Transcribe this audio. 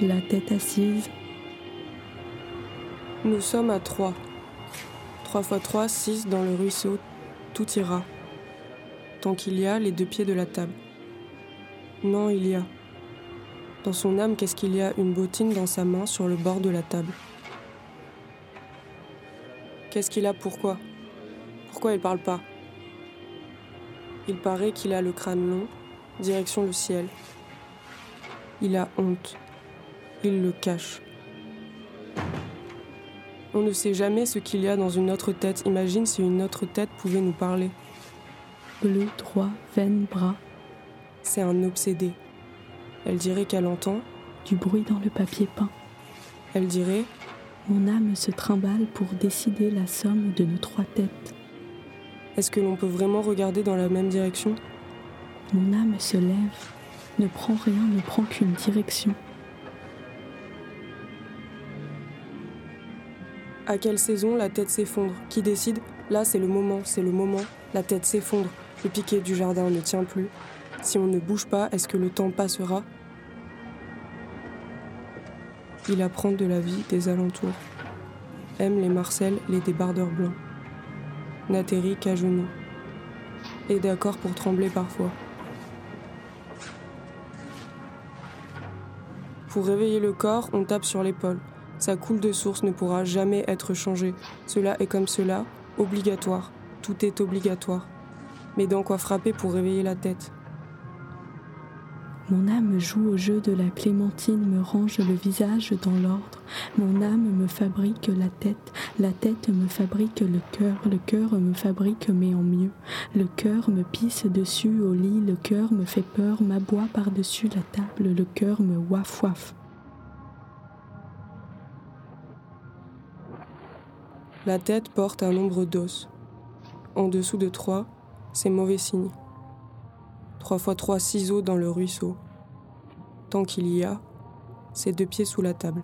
La tête assise. Nous sommes à trois. Trois fois trois, six dans le ruisseau, tout ira. Tant qu'il y a les deux pieds de la table. Non, il y a. Dans son âme, qu'est-ce qu'il y a Une bottine dans sa main sur le bord de la table? Qu'est-ce qu'il a Pourquoi? Pourquoi il parle pas? Il paraît qu'il a le crâne long, direction le ciel. Il a honte il le cache. On ne sait jamais ce qu'il y a dans une autre tête. Imagine si une autre tête pouvait nous parler. Bleu, droit, veine, bras. C'est un obsédé. Elle dirait qu'elle entend. Du bruit dans le papier peint. Elle dirait. Mon âme se trimballe pour décider la somme de nos trois têtes. Est-ce que l'on peut vraiment regarder dans la même direction? Mon âme se lève, ne prend rien, ne prend qu'une direction. À quelle saison la tête s'effondre? Qui décide? Là, c'est le moment, c'est le moment. La tête s'effondre. Le piquet du jardin ne tient plus. Si on ne bouge pas, est-ce que le temps passera? Il apprend de la vie des alentours. Aime les Marcel, les débardeurs blancs. N'atterrit qu'à genoux. Et d'accord pour trembler parfois. Pour réveiller le corps, on tape sur l'épaule. Sa coule de source ne pourra jamais être changée. Cela est comme cela, obligatoire. Tout est obligatoire. Mais dans quoi frapper pour réveiller la tête? Mon âme joue au jeu de la clémentine, me range le visage dans l'ordre. Mon âme me fabrique la tête, la tête me fabrique le cœur, le cœur me fabrique mais en mieux. Le cœur me pisse dessus au lit, le cœur me fait peur, m'aboie par-dessus la table, le cœur me waf waf. La tête porte un nombre d'os. En dessous de trois, c'est mauvais signe. Trois fois trois ciseaux dans le ruisseau. Tant qu'il y a, c'est deux pieds sous la table.